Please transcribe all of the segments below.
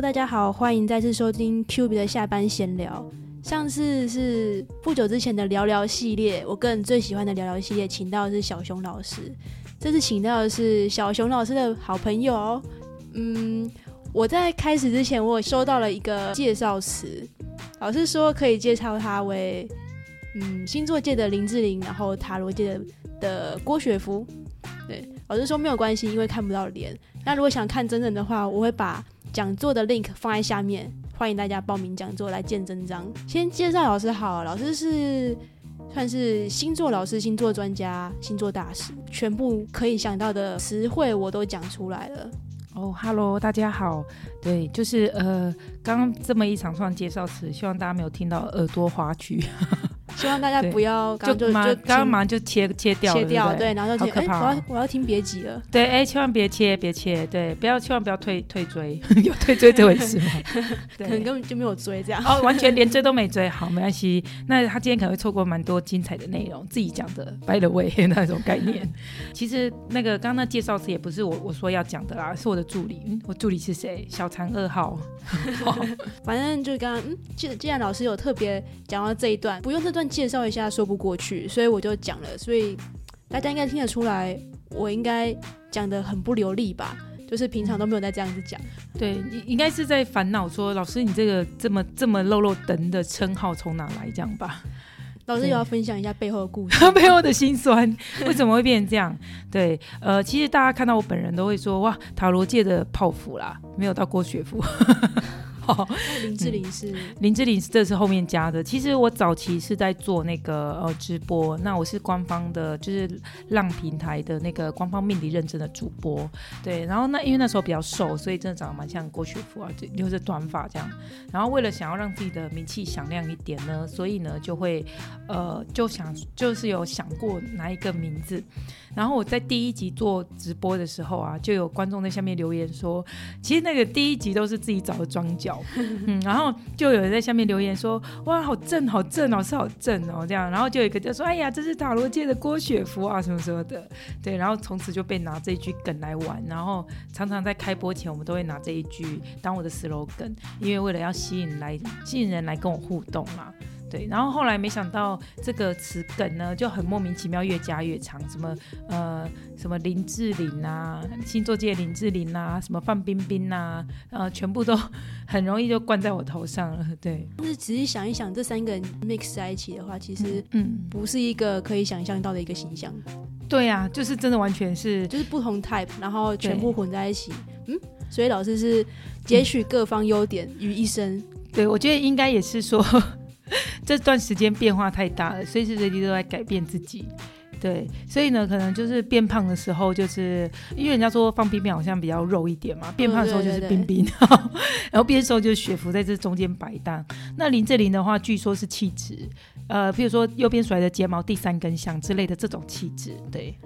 大家好，欢迎再次收听 Q B 的下班闲聊。上次是不久之前的聊聊系列，我个人最喜欢的聊聊系列，请到的是小熊老师。这次请到的是小熊老师的好朋友。嗯，我在开始之前，我收到了一个介绍词，老师说可以介绍他为嗯星座界的林志玲，然后塔罗界的的郭雪芙。对，老师说没有关系，因为看不到脸。那如果想看真人的话，我会把讲座的 link 放在下面，欢迎大家报名讲座来见真章。先介绍老师好，老师是算是星座老师、星座专家、星座大师，全部可以想到的词汇我都讲出来了。哦，Hello，大家好。对，就是呃，刚刚这么一长串介绍词，希望大家没有听到耳朵滑去。希望大家不要就就刚刚马上就切切掉切掉，对，然后就哎，我要我要听别急了。对，哎，千万别切，别切，对，不要千万不要退退追，有退追这回事吗？可能根本就没有追这样。哦，完全连追都没追，好，没关系。那他今天可能会错过蛮多精彩的内容，自己讲的 by the way 那种概念。其实那个刚刚那介绍词也不是我我说要讲的啦，是我的助理。嗯，我助理是谁？小残二号。反正就是刚刚，嗯，既既然老师有特别讲到这一段，不用这段介绍一下说不过去，所以我就讲了。所以大家应该听得出来，我应该讲的很不流利吧？就是平常都没有在这样子讲。对，应该是在烦恼说，老师你这个这么这么漏漏等的称号从哪来这样吧？老师也要分享一下背后的故事，背后的辛酸，为什么会变成这样？对，呃，其实大家看到我本人都会说，哇，塔罗界的泡芙啦，没有到郭雪芙。林志玲是林志玲，这是后面加的。其实我早期是在做那个呃直播，那我是官方的，就是浪平台的那个官方命理认证的主播。对，然后那因为那时候比较瘦，所以真的长得蛮像郭雪芙啊，就留着短发这样。然后为了想要让自己的名气响亮一点呢，所以呢就会呃就想就是有想过拿一个名字。然后我在第一集做直播的时候啊，就有观众在下面留言说，其实那个第一集都是自己找的庄脚，嗯，然后就有人在下面留言说，哇，好正，好正，老师好正哦，这样，然后就有一个就说，哎呀，这是塔罗界的郭雪芙啊，什么什么的，对，然后从此就被拿这一句梗来玩，然后常常在开播前，我们都会拿这一句当我的 slogan，因为为了要吸引来吸引人来跟我互动嘛。对，然后后来没想到这个词梗呢就很莫名其妙越加越长，什么呃什么林志玲啊，星座界林志玲啊，什么范冰冰啊，呃全部都 很容易就灌在我头上了。对，但是仔细想一想，这三个人 mix 在一起的话，其实嗯不是一个可以想象到的一个形象。对呀，就是真的完全是就是不同 type，然后全部混在一起。嗯，所以老师是截取各方优点于一身。对，我觉得应该也是说。这段时间变化太大了，随时随地都在改变自己。对，所以呢，可能就是变胖的时候，就是因为人家说放冰冰好像比较肉一点嘛，变胖的时候就是冰冰，然后变瘦就是雪芙在这中间摆荡。那林志玲的话，据说是气质，呃，譬如说右边甩的睫毛第三根香之类的这种气质，对。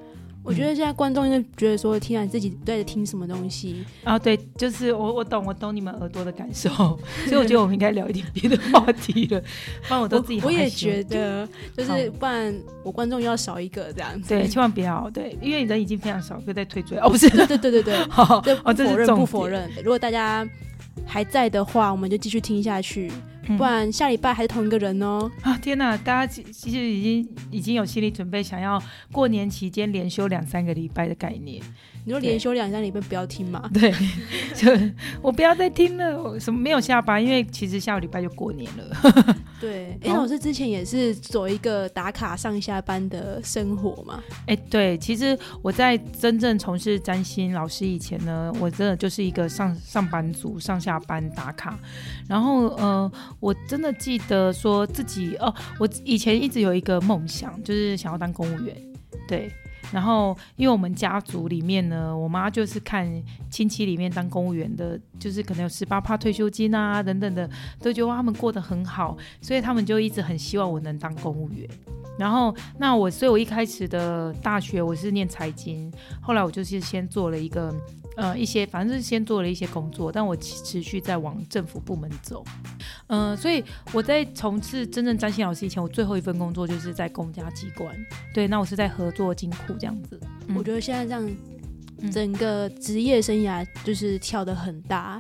我觉得现在观众就觉得说，听啊自己在听什么东西啊？对，就是我我懂我懂你们耳朵的感受，所以我觉得我们应该聊一点别的话题了。不然我都自己我也觉得，就是不然我观众要少一个这样子。对，千万不要对，因为人已经非常少，不要再退追哦。不是，对对对对对，好，不否认不否认。如果大家还在的话，我们就继续听下去。不然下礼拜还是同一个人哦！啊天哪，大家其实已经已经有心理准备，想要过年期间连休两三个礼拜的概念。你说连休两三礼拜不要听嘛？对，就我不要再听了。什么没有下班？因为其实下个礼拜就过年了。对，哎，老师之前也是走一个打卡上下班的生活嘛？哎，对，其实我在真正从事占星老师以前呢，我真的就是一个上上班族，上下班打卡。然后，呃，我真的记得说自己哦，我以前一直有一个梦想，就是想要当公务员。对。然后，因为我们家族里面呢，我妈就是看亲戚里面当公务员的，就是可能有十八趴退休金啊等等的，都觉得他们过得很好，所以他们就一直很希望我能当公务员。然后，那我，所以我一开始的大学我是念财经，后来我就是先做了一个。呃，一些反正是先做了一些工作，但我持续在往政府部门走。嗯，所以我在从事真正占星老师以前，我最后一份工作就是在公家机关。对，那我是在合作金库这样子。我觉得现在这样整个职业生涯就是跳得很大。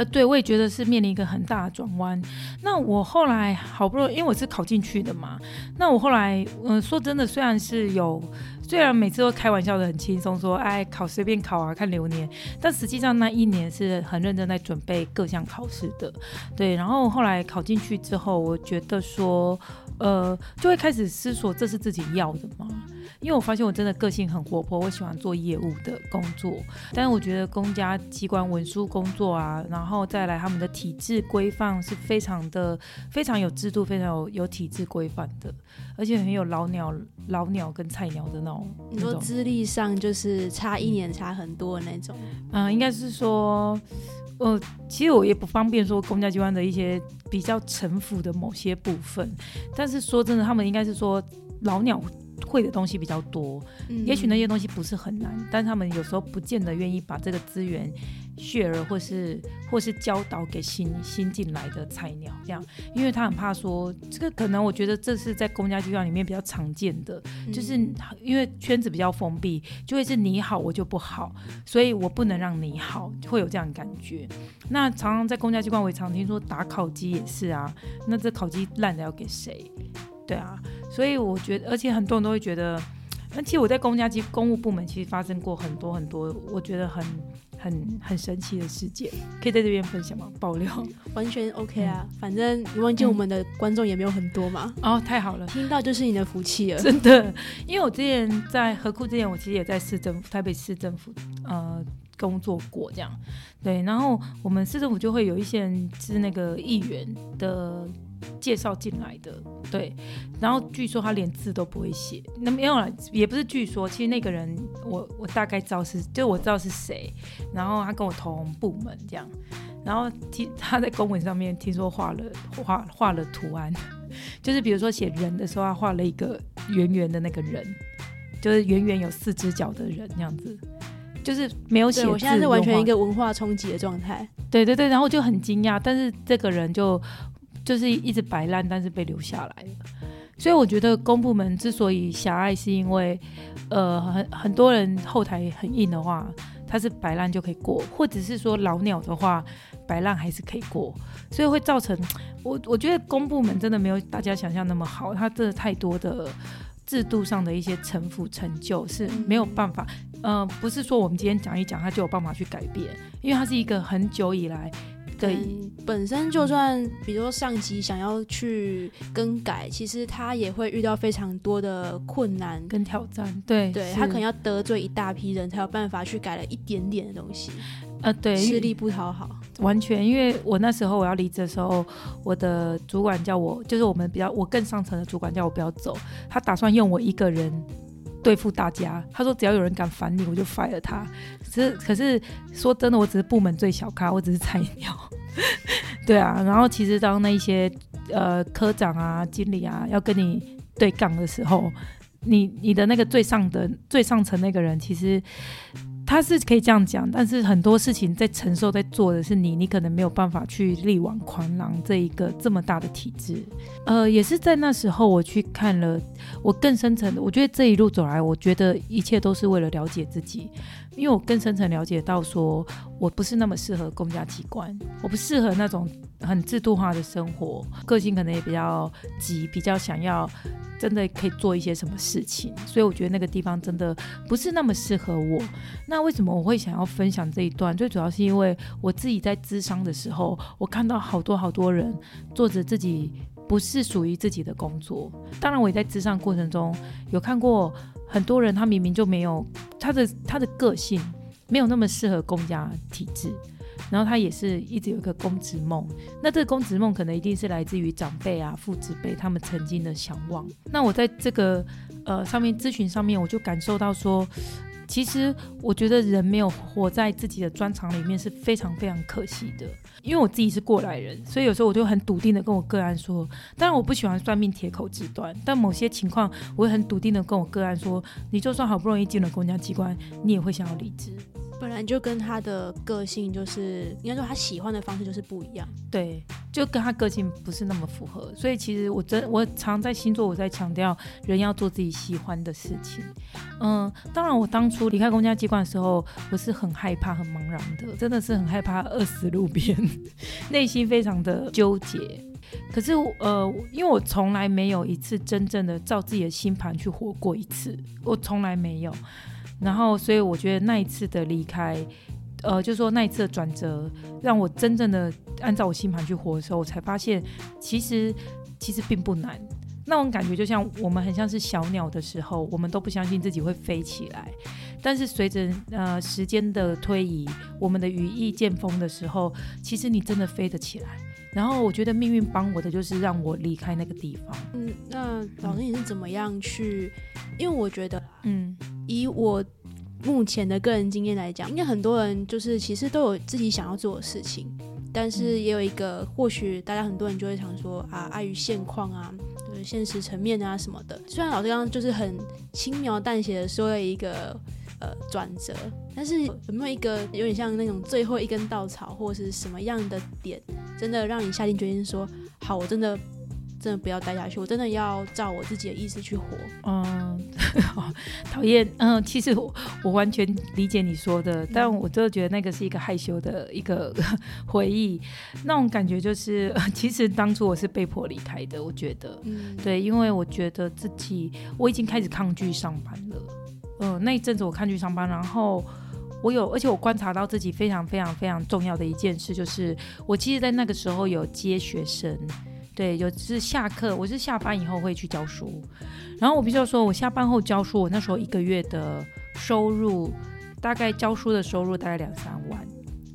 呃，对，我也觉得是面临一个很大的转弯。那我后来好不容易，因为我是考进去的嘛，那我后来，嗯，说真的，虽然是有。虽然每次都开玩笑的很轻松，说哎考随便考啊，看流年，但实际上那一年是很认真在准备各项考试的，对。然后后来考进去之后，我觉得说，呃，就会开始思索这是自己要的吗？因为我发现我真的个性很活泼，我喜欢做业务的工作，但是我觉得公家机关文书工作啊，然后后再来他们的体制规范是非常的非常有制度、非常有有体制规范的，而且很有老鸟、老鸟跟菜鸟的那种。你说资历上就是差一年差很多的那种？嗯，应该是说，呃，其实我也不方便说公家机关的一些比较城府的某些部分，但是说真的，他们应该是说老鸟。会的东西比较多，也许那些东西不是很难，但他们有时候不见得愿意把这个资源 share 或是或是教导给新新进来的菜鸟，这样，因为他很怕说这个可能，我觉得这是在公家机关里面比较常见的，就是因为圈子比较封闭，就会是你好我就不好，所以我不能让你好，会有这样感觉。那常常在公家机关，我也常听说打烤鸡也是啊，那这烤鸡烂的要给谁？对啊，所以我觉得，而且很多人都会觉得，而且我在公家机公务部门其实发生过很多很多，我觉得很很很神奇的事件，可以在这边分享吗？爆料 完全 OK 啊，反正你忘记我们的观众也没有很多嘛。哦，太好了，听到就是你的福气了，真的。因为我之前在河库之前，我其实也在市政府台北市政府呃工作过，这样对。然后我们市政府就会有一些人是那个议员的。介绍进来的，对，然后据说他连字都不会写，那没有了，也不是据说，其实那个人我我大概知道是，就我知道是谁，然后他跟我同部门这样，然后听他在公文上面听说画了画画了图案，就是比如说写人的时候，他画了一个圆圆的那个人，就是圆圆有四只脚的人这样子，就是没有写。我现在是完全一个文化冲击的状态，对对对，然后就很惊讶，但是这个人就。就是一直摆烂，但是被留下来了。所以我觉得公部门之所以狭隘，是因为，呃，很很多人后台很硬的话，他是摆烂就可以过；或者是说老鸟的话，摆烂还是可以过。所以会造成我我觉得公部门真的没有大家想象那么好，它真的太多的制度上的一些城府成就是没有办法。呃，不是说我们今天讲一讲，它就有办法去改变，因为它是一个很久以来。对，本身就算比如说上级想要去更改，其实他也会遇到非常多的困难跟挑战。对，对他可能要得罪一大批人才有办法去改了一点点的东西。呃，对，吃力不讨好，完全。因为我那时候我要离职的时候，我的主管叫我，就是我们比较我更上层的主管叫我不要走，他打算用我一个人。对付大家，他说只要有人敢烦你，我就 fire 他。可是可是说真的，我只是部门最小咖，我只是菜鸟。对啊，然后其实当那些呃科长啊、经理啊要跟你对杠的时候，你你的那个最上的最上层那个人，其实。他是可以这样讲，但是很多事情在承受、在做的是你，你可能没有办法去力挽狂澜这一个这么大的体制。呃，也是在那时候，我去看了我更深层的。我觉得这一路走来，我觉得一切都是为了了解自己，因为我更深层了解到，说我不是那么适合公家机关，我不适合那种很制度化的生活，个性可能也比较急，比较想要。真的可以做一些什么事情，所以我觉得那个地方真的不是那么适合我。那为什么我会想要分享这一段？最主要是因为我自己在咨商的时候，我看到好多好多人做着自己不是属于自己的工作。当然，我也在咨商过程中有看过很多人，他明明就没有他的他的个性，没有那么适合公家体制。然后他也是一直有一个公职梦，那这个公职梦可能一定是来自于长辈啊、父子辈他们曾经的向往。那我在这个呃上面咨询上面，我就感受到说，其实我觉得人没有活在自己的专长里面是非常非常可惜的。因为我自己是过来人，所以有时候我就很笃定的跟我个案说，当然我不喜欢算命铁口直断，但某些情况我会很笃定的跟我个案说，你就算好不容易进了公家机关，你也会想要离职。本来就跟他的个性就是，应该说他喜欢的方式就是不一样。对，就跟他个性不是那么符合，所以其实我真我常在星座我在强调人要做自己喜欢的事情。嗯，当然我当初离开公家机关的时候，我是很害怕、很茫然的，真的是很害怕饿死路边，内心非常的纠结。可是呃，因为我从来没有一次真正的照自己的星盘去活过一次，我从来没有。然后，所以我觉得那一次的离开。呃，就说那一次的转折，让我真正的按照我星盘去活的时候，我才发现，其实其实并不难。那种感觉就像我们很像是小鸟的时候，我们都不相信自己会飞起来。但是随着呃时间的推移，我们的羽翼渐丰的时候，其实你真的飞得起来。然后我觉得命运帮我的就是让我离开那个地方。嗯，那老师你是怎么样去？因为我觉得，嗯，以我。目前的个人经验来讲，应该很多人就是其实都有自己想要做的事情，但是也有一个或许大家很多人就会想说啊，碍于现况啊，就是现实层面啊什么的。虽然老师刚刚就是很轻描淡写的说了一个呃转折，但是有没有一个有点像那种最后一根稻草，或者是什么样的点，真的让你下定决心说好，我真的。真的不要待下去，我真的要照我自己的意思去活。嗯，讨厌。嗯，其实我我完全理解你说的，但我真的觉得那个是一个害羞的一个 回忆，那种感觉就是，其实当初我是被迫离开的。我觉得，嗯，对，因为我觉得自己我已经开始抗拒上班了。嗯，那一阵子我抗拒上班，然后我有，而且我观察到自己非常非常非常重要的一件事，就是我其实，在那个时候有接学生。对，有是下课，我是下班以后会去教书，然后我必须要说，我下班后教书，我那时候一个月的收入，大概教书的收入大概两三万。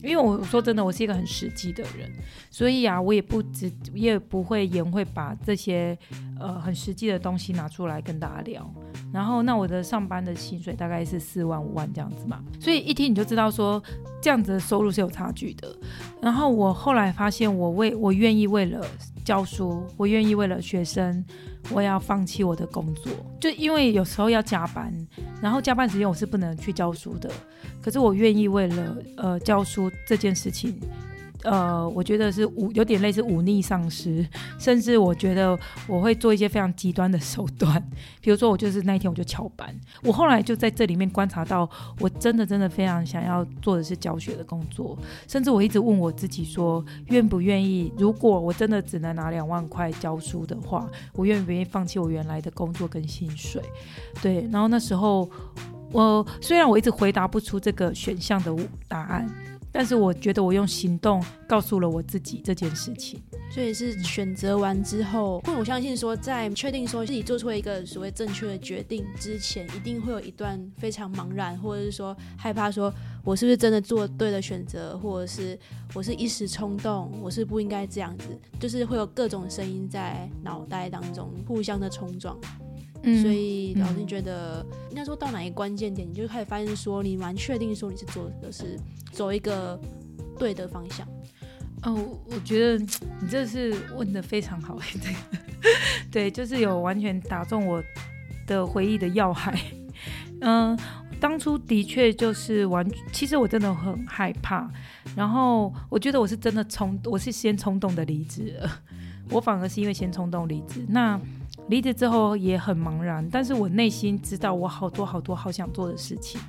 因为我说真的，我是一个很实际的人，所以啊，我也不只也不会言会把这些呃很实际的东西拿出来跟大家聊。然后，那我的上班的薪水大概是四万五万这样子嘛，所以一听你就知道说这样子的收入是有差距的。然后我后来发现，我为我愿意为了教书，我愿意为了学生。我要放弃我的工作，就因为有时候要加班，然后加班时间我是不能去教书的。可是我愿意为了呃教书这件事情。呃，我觉得是忤有点类似忤逆上司，甚至我觉得我会做一些非常极端的手段，比如说我就是那一天我就翘班。我后来就在这里面观察到，我真的真的非常想要做的是教学的工作，甚至我一直问我自己说，愿不愿意？如果我真的只能拿两万块教书的话，我愿不愿意放弃我原来的工作跟薪水？对，然后那时候我虽然我一直回答不出这个选项的答案。但是我觉得我用行动告诉了我自己这件事情，所以是选择完之后，我相信说在确定说自己做出了一个所谓正确的决定之前，一定会有一段非常茫然，或者是说害怕，说我是不是真的做对了选择，或者是我是一时冲动，我是不应该这样子，就是会有各种声音在脑袋当中互相的冲撞。所以老师觉得，应该说到哪一个关键点，你就开始发现说，你蛮确定说你是做的是走一个对的方向。哦，我觉得你这是问的非常好，对，对，就是有完全打中我的回忆的要害。嗯，当初的确就是完，其实我真的很害怕，然后我觉得我是真的冲，我是先冲动的离职了，我反而是因为先冲动离职，那。离职之后也很茫然，但是我内心知道我好多好多好想做的事情，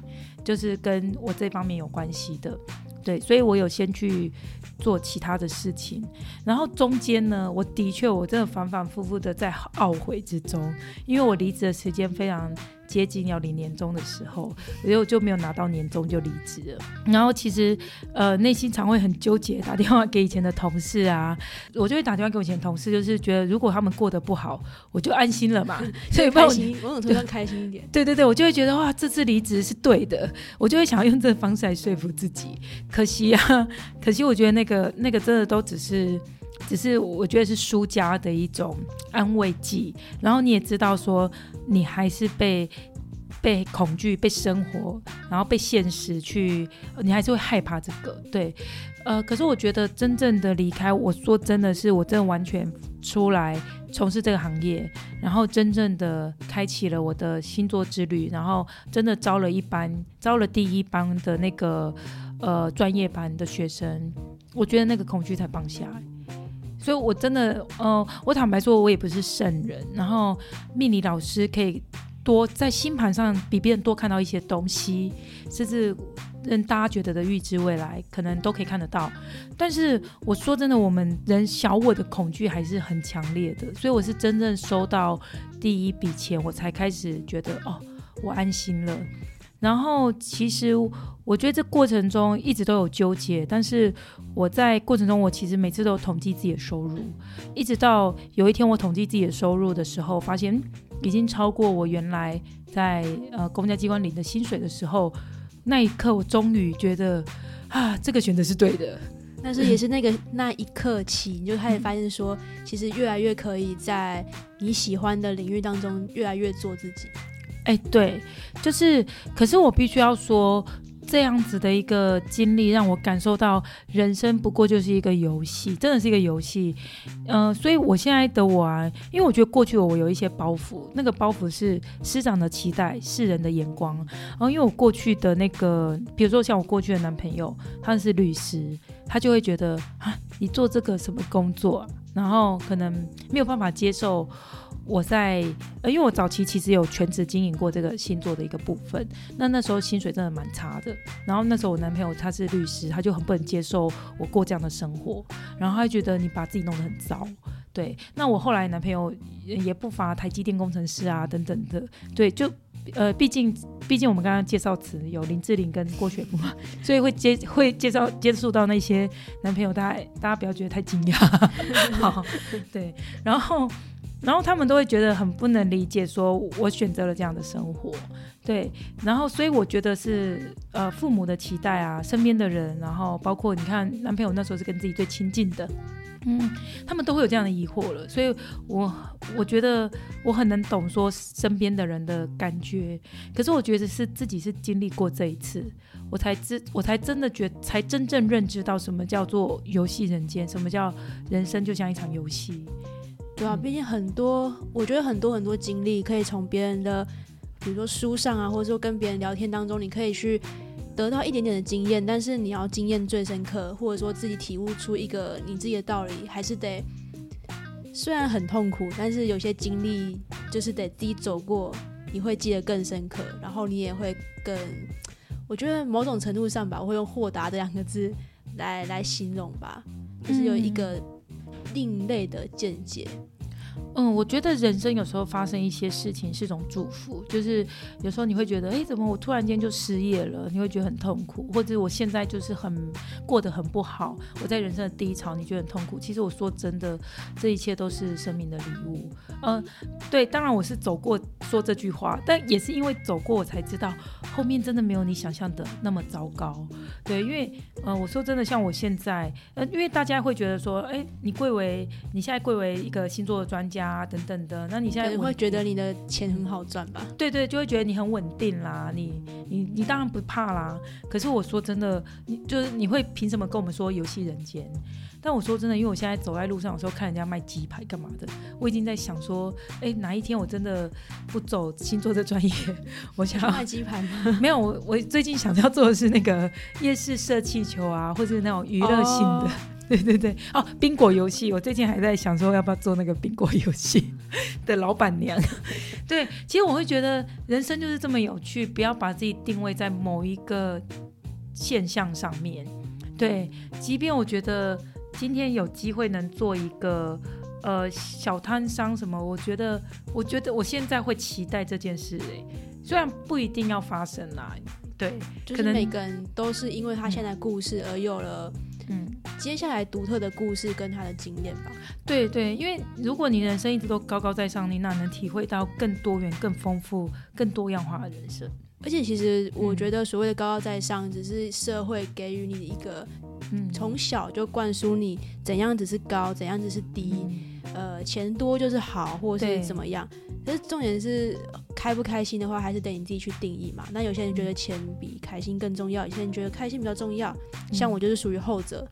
就是跟我这方面有关系的，对，所以我有先去做其他的事情，然后中间呢，我的确我真的反反复复的在懊悔之中，因为我离职的时间非常。接近要领年终的时候，我就就没有拿到年终就离职了。然后其实呃内心常会很纠结，打电话给以前的同事啊，我就会打电话给我以前同事，就是觉得如果他们过得不好，我就安心了嘛。所以开心，某种程度上开心一点。对对对，我就会觉得哇，这次离职是对的，我就会想要用这个方式来说服自己。可惜啊，可惜我觉得那个那个真的都只是。只是我觉得是输家的一种安慰剂，然后你也知道说你还是被被恐惧、被生活，然后被现实去，你还是会害怕这个。对，呃，可是我觉得真正的离开，我说真的是我真的完全出来从事这个行业，然后真正的开启了我的星座之旅，然后真的招了一班，招了第一班的那个呃专业班的学生，我觉得那个恐惧才放下。所以我真的，呃，我坦白说，我也不是圣人。然后命理老师可以多在星盘上比别人多看到一些东西，甚至让大家觉得的预知未来，可能都可以看得到。但是我说真的，我们人小我的恐惧还是很强烈的，所以我是真正收到第一笔钱，我才开始觉得哦，我安心了。然后其实我觉得这过程中一直都有纠结，但是我在过程中我其实每次都有统计自己的收入，一直到有一天我统计自己的收入的时候，发现已经超过我原来在呃公家机关领的薪水的时候，那一刻我终于觉得啊，这个选择是对的。但是也是那个那一刻起，你就开始发现说，其实越来越可以在你喜欢的领域当中越来越做自己。哎，对，就是，可是我必须要说，这样子的一个经历让我感受到，人生不过就是一个游戏，真的是一个游戏。嗯，所以我现在的我啊，因为我觉得过去我有一些包袱，那个包袱是师长的期待、世人的眼光。然后，因为我过去的那个，比如说像我过去的男朋友，他是律师，他就会觉得啊，你做这个什么工作，然后可能没有办法接受。我在呃，因为我早期其实有全职经营过这个星座的一个部分，那那时候薪水真的蛮差的。然后那时候我男朋友他是律师，他就很不能接受我过这样的生活，然后他觉得你把自己弄得很糟。对，那我后来男朋友也不乏台积电工程师啊等等的，对，就呃，毕竟毕竟我们刚刚介绍词有林志玲跟郭雪芙，所以会接会介绍接触到那些男朋友，大家大家不要觉得太惊讶。好，对，然后。然后他们都会觉得很不能理解，说我选择了这样的生活，对。然后所以我觉得是呃父母的期待啊，身边的人，然后包括你看男朋友那时候是跟自己最亲近的，嗯，他们都会有这样的疑惑了。所以我我觉得我很能懂说身边的人的感觉，可是我觉得是自己是经历过这一次，我才知我才真的觉才真正认知到什么叫做游戏人间，什么叫人生就像一场游戏。对啊，毕竟很多，我觉得很多很多经历可以从别人的，比如说书上啊，或者说跟别人聊天当中，你可以去得到一点点的经验。但是你要经验最深刻，或者说自己体悟出一个你自己的道理，还是得虽然很痛苦，但是有些经历就是得自己走过，你会记得更深刻，然后你也会更，我觉得某种程度上吧，我会用豁达这两个字来来形容吧，就是有一个。另类的见解。嗯我觉得人生有时候发生一些事情是种祝福，就是有时候你会觉得，哎，怎么我突然间就失业了？你会觉得很痛苦，或者我现在就是很过得很不好，我在人生的低潮，你觉得很痛苦。其实我说真的，这一切都是生命的礼物。嗯，对，当然我是走过说这句话，但也是因为走过，我才知道后面真的没有你想象的那么糟糕。对，因为，嗯，我说真的，像我现在，呃，因为大家会觉得说，哎，你贵为你现在贵为一个星座的专家。啊，等等的，那你现在会觉得你的钱很好赚吧？对对，就会觉得你很稳定啦，你你你当然不怕啦。可是我说真的，你就是你会凭什么跟我们说游戏人间？但我说真的，因为我现在走在路上，有时候看人家卖鸡排干嘛的，我已经在想说，哎，哪一天我真的不走星座这专业，我想卖鸡排吗？没有，我我最近想要做的是那个夜市射气球啊，或者那种娱乐性的。对对对，哦，宾果游戏，我最近还在想说要不要做那个宾果游戏 的老板娘。对，其实我会觉得人生就是这么有趣，不要把自己定位在某一个现象上面。对，即便我觉得今天有机会能做一个呃小摊商什么，我觉得，我觉得我现在会期待这件事诶，虽然不一定要发生啦。对，就是每个人都是因为他现在故事而有了。嗯，接下来独特的故事跟他的经验吧。对对，因为如果你人生一直都高高在上，你哪能体会到更多元、更丰富、更多样化的人生？而且，其实我觉得所谓的高高在上，只是社会给予你一个，嗯，从小就灌输你怎样子是高，怎样子是低。呃，钱多就是好，或者是怎么样？可是重点是开不开心的话，还是得你自己去定义嘛。那有些人觉得钱比开心更重要，有些人觉得开心比较重要。像我就是属于后者，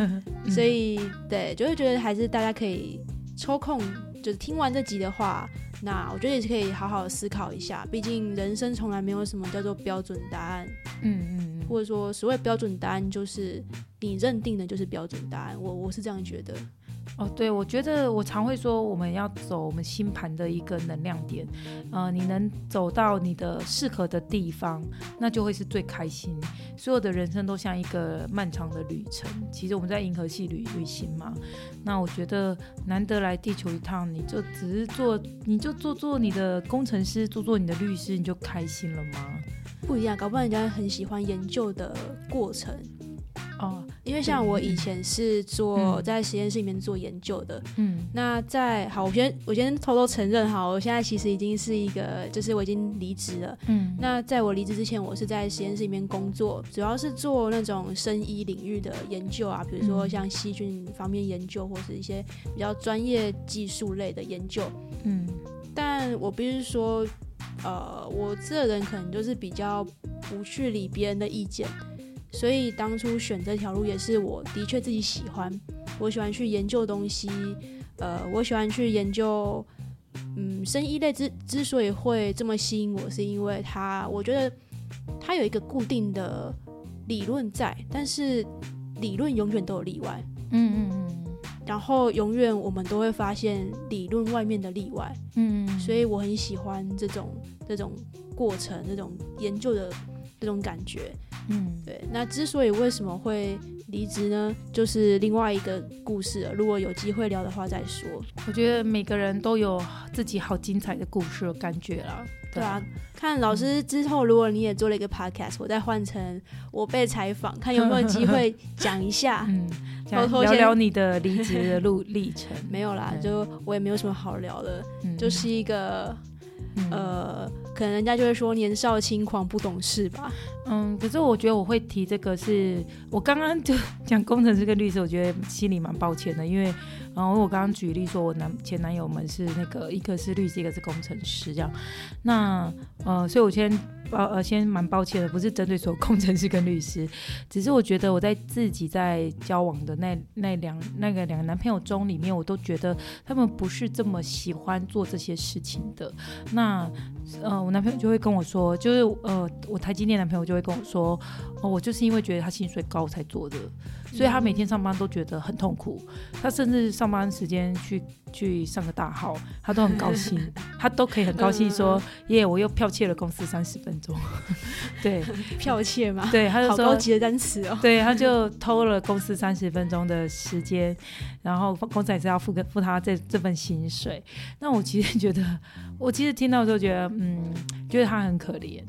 所以对，就会觉得还是大家可以抽空，就是听完这集的话，那我觉得也是可以好好思考一下。毕竟人生从来没有什么叫做标准答案，嗯嗯，或者说所谓标准答案就是你认定的就是标准答案。我我是这样觉得。哦，对，我觉得我常会说，我们要走我们星盘的一个能量点，呃，你能走到你的适合的地方，那就会是最开心。所有的人生都像一个漫长的旅程，其实我们在银河系旅旅行嘛。那我觉得难得来地球一趟，你就只是做，你就做做你的工程师，做做你的律师，你就开心了吗？不一样，搞不好人家很喜欢研究的过程。哦，因为像我以前是做在实验室里面做研究的，嗯，那在好，我先我先偷偷承认哈，我现在其实已经是一个，就是我已经离职了，嗯，那在我离职之前，我是在实验室里面工作，主要是做那种生医领域的研究啊，比如说像细菌方面研究，或是一些比较专业技术类的研究，嗯，但我不是说，呃，我这人可能就是比较不去理别人的意见。所以当初选这条路也是我的确自己喜欢，我喜欢去研究东西，呃，我喜欢去研究，嗯，生医类之之所以会这么吸引我，是因为它，我觉得它有一个固定的理论在，但是理论永远都有例外，嗯嗯嗯，然后永远我们都会发现理论外面的例外，嗯，所以我很喜欢这种这种过程，这种研究的这种感觉。嗯，对。那之所以为什么会离职呢？就是另外一个故事了。如果有机会聊的话再说。我觉得每个人都有自己好精彩的故事感觉啦。对啊，看老师之后，如果你也做了一个 podcast，我再换成我被采访，看有没有机会 讲一下，嗯，聊聊你的离职的路 历程。没有啦，就我也没有什么好聊的，就是一个。呃，可能人家就会说年少轻狂不懂事吧。嗯，可是我觉得我会提这个，是我刚刚就讲工程师跟律师，我觉得心里蛮抱歉的，因为，然后我刚刚举例说我男前男友们是那个一个是律师，一个是工程师这样，那呃，所以我先。抱呃，先蛮抱歉的，不是针对所有工程师跟律师，只是我觉得我在自己在交往的那那两那个两个男朋友中里面，我都觉得他们不是这么喜欢做这些事情的。那呃，我男朋友就会跟我说，就是呃，我台积电男朋友就会跟我说，哦，我就是因为觉得他薪水高才做的。所以他每天上班都觉得很痛苦，他甚至上班时间去去上个大号，他都很高兴，他都可以很高兴说，耶，我又剽窃了公司三十分钟，对，剽窃嘛？对，他就说高级的单词哦，对，他就偷了公司三十分钟的时间，然后公司还是要付个付他这这份薪水。那我其实觉得，我其实听到的时候觉得，嗯，觉得他很可怜。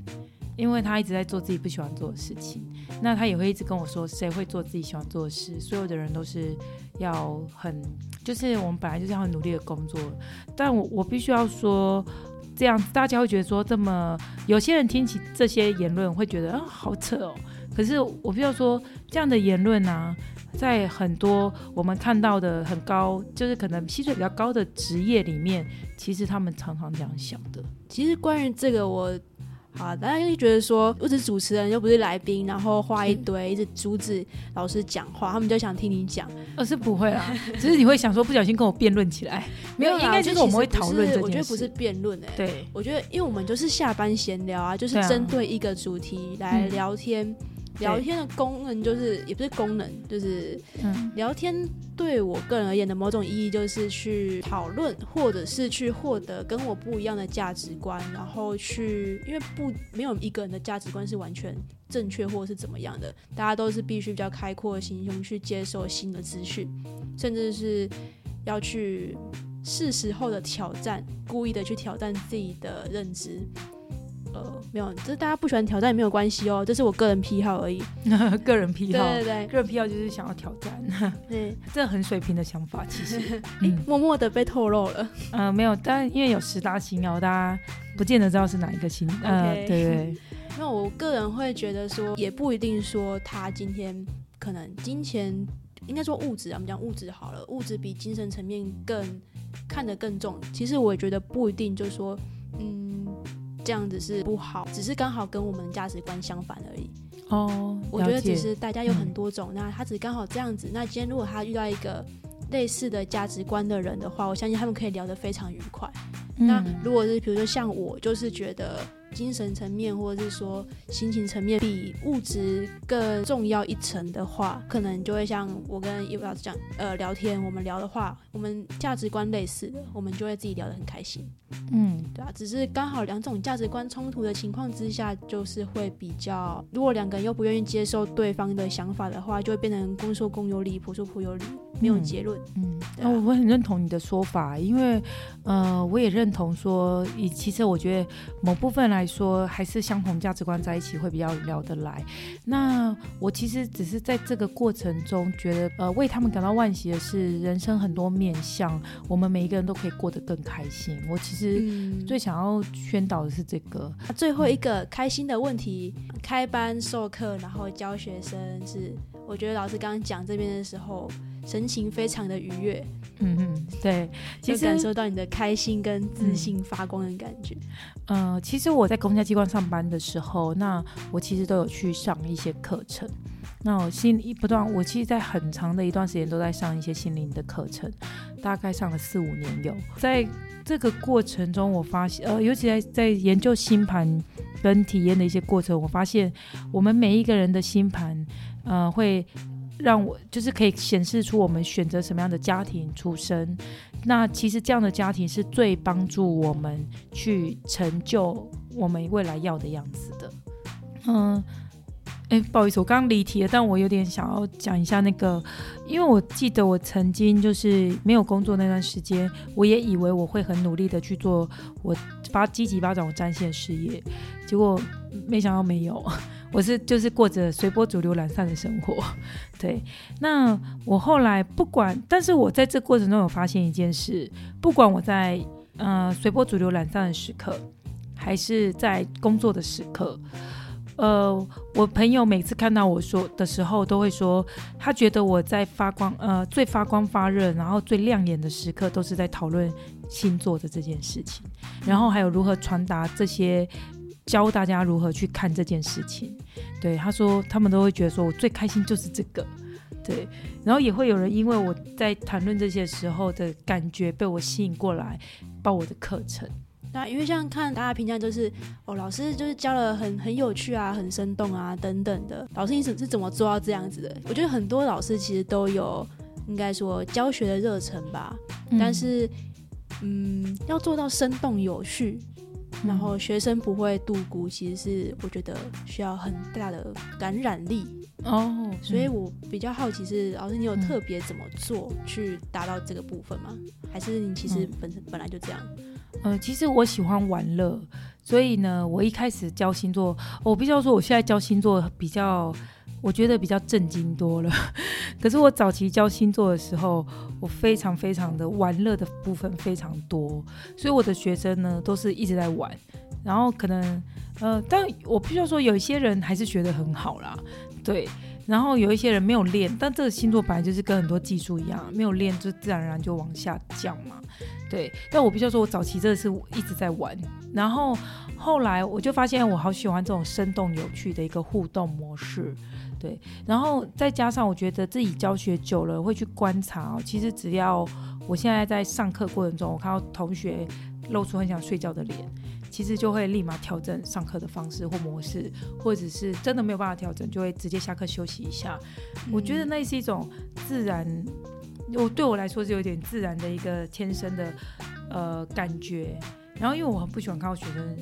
因为他一直在做自己不喜欢做的事情，那他也会一直跟我说，谁会做自己喜欢做的事？所有的人都是要很，就是我们本来就是要很努力的工作。但我我必须要说，这样大家会觉得说，这么有些人听起这些言论会觉得啊，好扯哦。可是我必须要说，这样的言论呢，在很多我们看到的很高，就是可能薪水比较高的职业里面，其实他们常常这样想的。其实关于这个，我。好，大家就觉得说，我是主持人，又不是来宾，然后话一堆，一直阻止老师讲话，他们就想听你讲。而是不会啊，只是你会想说，不小心跟我辩论起来。没有，应该就是我们会讨论这件事。我觉得不是辩论哎，对，我觉得因为我们就是下班闲聊啊，就是针对一个主题来聊天。聊天的功能就是，也不是功能，就是聊天对我个人而言的某种意义，就是去讨论，或者是去获得跟我不一样的价值观，然后去，因为不没有一个人的价值观是完全正确或是怎么样的，大家都是必须比较开阔的心胸去接受新的资讯，甚至是要去是时候的挑战，故意的去挑战自己的认知。呃，没有，就是大家不喜欢挑战也没有关系哦，这是我个人癖好而已。个人癖好，对对对，个人癖好就是想要挑战。对，这很水平的想法，其实，默默的被透露了。呃，没有，但因为有十大星耀，大家不见得知道是哪一个星。呃，对对。那我个人会觉得说，也不一定说他今天可能金钱，应该说物质啊，我们讲物质好了，物质比精神层面更看得更重。其实我也觉得不一定，就是说，嗯。这样子是不好，只是刚好跟我们的价值观相反而已。哦，我觉得只是大家有很多种，那他只刚好这样子。那今天如果他遇到一个类似的价值观的人的话，我相信他们可以聊得非常愉快。那如果是比如说像我，就是觉得精神层面或者是说心情层面比物质更重要一层的话，可能就会像我跟叶老师讲，呃，聊天我们聊的话，我们价值观类似的，我们就会自己聊得很开心。嗯，对啊，只是刚好两种价值观冲突的情况之下，就是会比较，如果两个人又不愿意接受对方的想法的话，就会变成公说公有理，婆说婆有理，没有结论。嗯，那我很认同你的说法，因为呃，我也认同说，以其实我觉得某部分来说，还是相同价值观在一起会比较聊得来。那我其实只是在这个过程中觉得，呃，为他们感到惋惜的是，人生很多面向，我们每一个人都可以过得更开心。我其实嗯，最想要宣导的是这个，最后一个开心的问题，开班授课，然后教学生是，我觉得老师刚刚讲这边的时候，神情非常的愉悦，嗯嗯，对，其实就感受到你的开心跟自信发光的感觉。呃，其实我在公家机关上班的时候，那我其实都有去上一些课程。那我心一不断，我其实，在很长的一段时间都在上一些心灵的课程，大概上了四五年有。在这个过程中，我发现，呃，尤其在在研究星盘跟体验的一些过程，我发现我们每一个人的星盘，呃，会让我就是可以显示出我们选择什么样的家庭出身。那其实这样的家庭是最帮助我们去成就我们未来要的样子的。嗯，哎，不好意思，我刚刚离题了，但我有点想要讲一下那个，因为我记得我曾经就是没有工作那段时间，我也以为我会很努力的去做我发积极发展我占线事业，结果没想到没有。我是就是过着随波逐流懒散的生活，对。那我后来不管，但是我在这过程中有发现一件事，不管我在呃随波逐流懒散的时刻，还是在工作的时刻，呃，我朋友每次看到我说的时候，都会说他觉得我在发光，呃，最发光发热，然后最亮眼的时刻，都是在讨论星座的这件事情，然后还有如何传达这些。教大家如何去看这件事情，对他说，他们都会觉得说我最开心就是这个，对，然后也会有人因为我在谈论这些时候的感觉被我吸引过来报我的课程，那因为像看大家评价就是哦，老师就是教了很很有趣啊，很生动啊等等的。老师你是是怎么做到这样子的？我觉得很多老师其实都有应该说教学的热忱吧，但是嗯，要做到生动有趣，然后学生不会度孤，其实是我觉得需要很大的感染力。哦，所以我比较好奇是，老师你有特别怎么做去达到这个部分吗？还是你其实本身本来就这样？呃，其实我喜欢玩乐，所以呢，我一开始教星座，我必须要说，我现在教星座比较，我觉得比较震惊多了。可是我早期教星座的时候，我非常非常的玩乐的部分非常多，所以我的学生呢都是一直在玩，然后可能呃，但我必须要说，有一些人还是学得很好啦，对。然后有一些人没有练，但这个星座本来就是跟很多技术一样，没有练就自然而然就往下降嘛。对，但我必须要说，我早期真的是一直在玩，然后后来我就发现我好喜欢这种生动有趣的一个互动模式。对，然后再加上我觉得自己教学久了，会去观察哦。其实只要我现在在上课过程中，我看到同学露出很想睡觉的脸。其实就会立马调整上课的方式或模式，或者是真的没有办法调整，就会直接下课休息一下。我觉得那是一种自然，我对我来说是有点自然的一个天生的呃感觉。然后因为我很不喜欢看到学生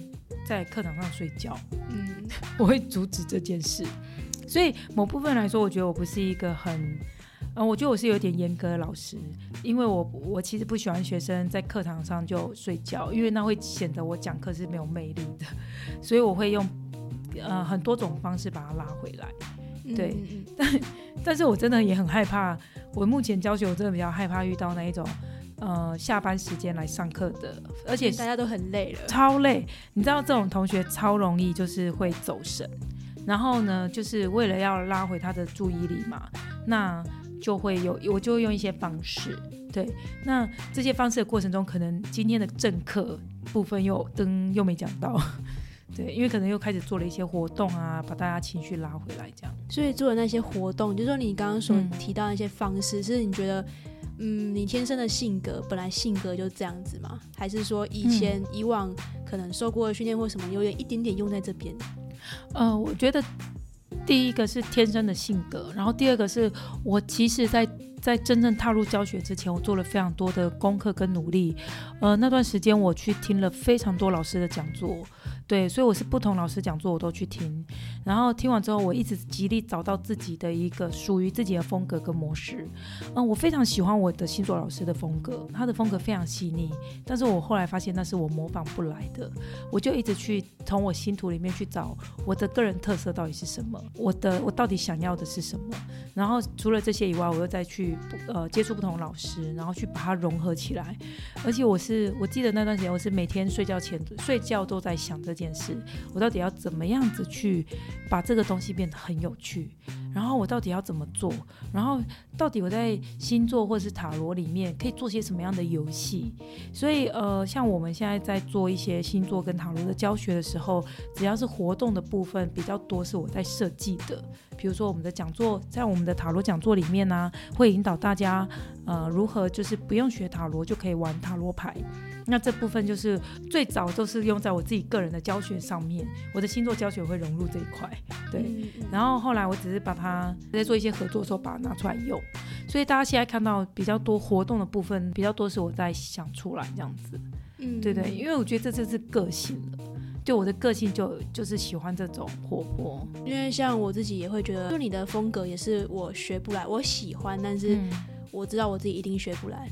在课堂上睡觉，嗯，我会阻止这件事。所以某部分来说，我觉得我不是一个很。嗯，我觉得我是有点严格的老师，因为我我其实不喜欢学生在课堂上就睡觉，因为那会显得我讲课是没有魅力的，所以我会用呃很多种方式把他拉回来。对，但但是我真的也很害怕，我目前教学我真的比较害怕遇到那一种呃下班时间来上课的，而且大家都很累了，超累。你知道这种同学超容易就是会走神，然后呢，就是为了要拉回他的注意力嘛，那。就会有，我就会用一些方式，对，那这些方式的过程中，可能今天的正课部分又灯又没讲到，对，因为可能又开始做了一些活动啊，把大家情绪拉回来，这样。所以做的那些活动，就是说你刚刚所提到那些方式，是你觉得，嗯，你天生的性格本来性格就这样子吗？还是说以前以往可能受过的训练或什么，有点一点点用在这边？呃，我觉得第一个是天生的性格，然后第二个是我其实，在在真正踏入教学之前，我做了非常多的功课跟努力。呃，那段时间我去听了非常多老师的讲座。对，所以我是不同老师讲座我都去听，然后听完之后，我一直极力找到自己的一个属于自己的风格跟模式。嗯，我非常喜欢我的星座老师的风格，他的风格非常细腻，但是我后来发现那是我模仿不来的，我就一直去从我星图里面去找我的个人特色到底是什么，我的我到底想要的是什么。然后除了这些以外，我又再去呃接触不同老师，然后去把它融合起来。而且我是我记得那段时间，我是每天睡觉前睡觉都在想这。件事，我到底要怎么样子去把这个东西变得很有趣？然后我到底要怎么做？然后到底我在星座或者是塔罗里面可以做些什么样的游戏？所以呃，像我们现在在做一些星座跟塔罗的教学的时候，只要是活动的部分比较多，是我在设计的。比如说我们的讲座，在我们的塔罗讲座里面呢，会引导大家呃如何就是不用学塔罗就可以玩塔罗牌。那这部分就是最早都是用在我自己个人的教学上面，我的星座教学会融入这一块，对。然后后来我只是把它在做一些合作的时候把它拿出来用，所以大家现在看到比较多活动的部分，比较多是我在想出来这样子，嗯，对对，因为我觉得这就是个性了，就我的个性就就是喜欢这种活泼，因为像我自己也会觉得，就你的风格也是我学不来，我喜欢，但是。我知道我自己一定学不来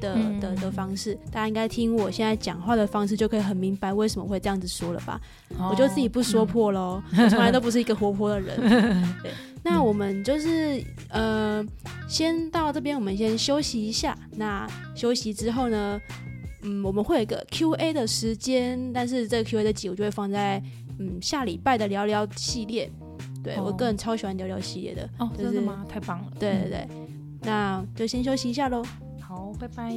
的的的方式，大家应该听我现在讲话的方式就可以很明白为什么会这样子说了吧？我就自己不说破喽，我从来都不是一个活泼的人。对，那我们就是呃，先到这边，我们先休息一下。那休息之后呢，嗯，我们会有一个 Q A 的时间，但是这个 Q A 的集我就会放在嗯下礼拜的聊聊系列。对我个人超喜欢聊聊系列的哦，真的吗？太棒了！对对对。那就先休息一下喽。好，拜拜。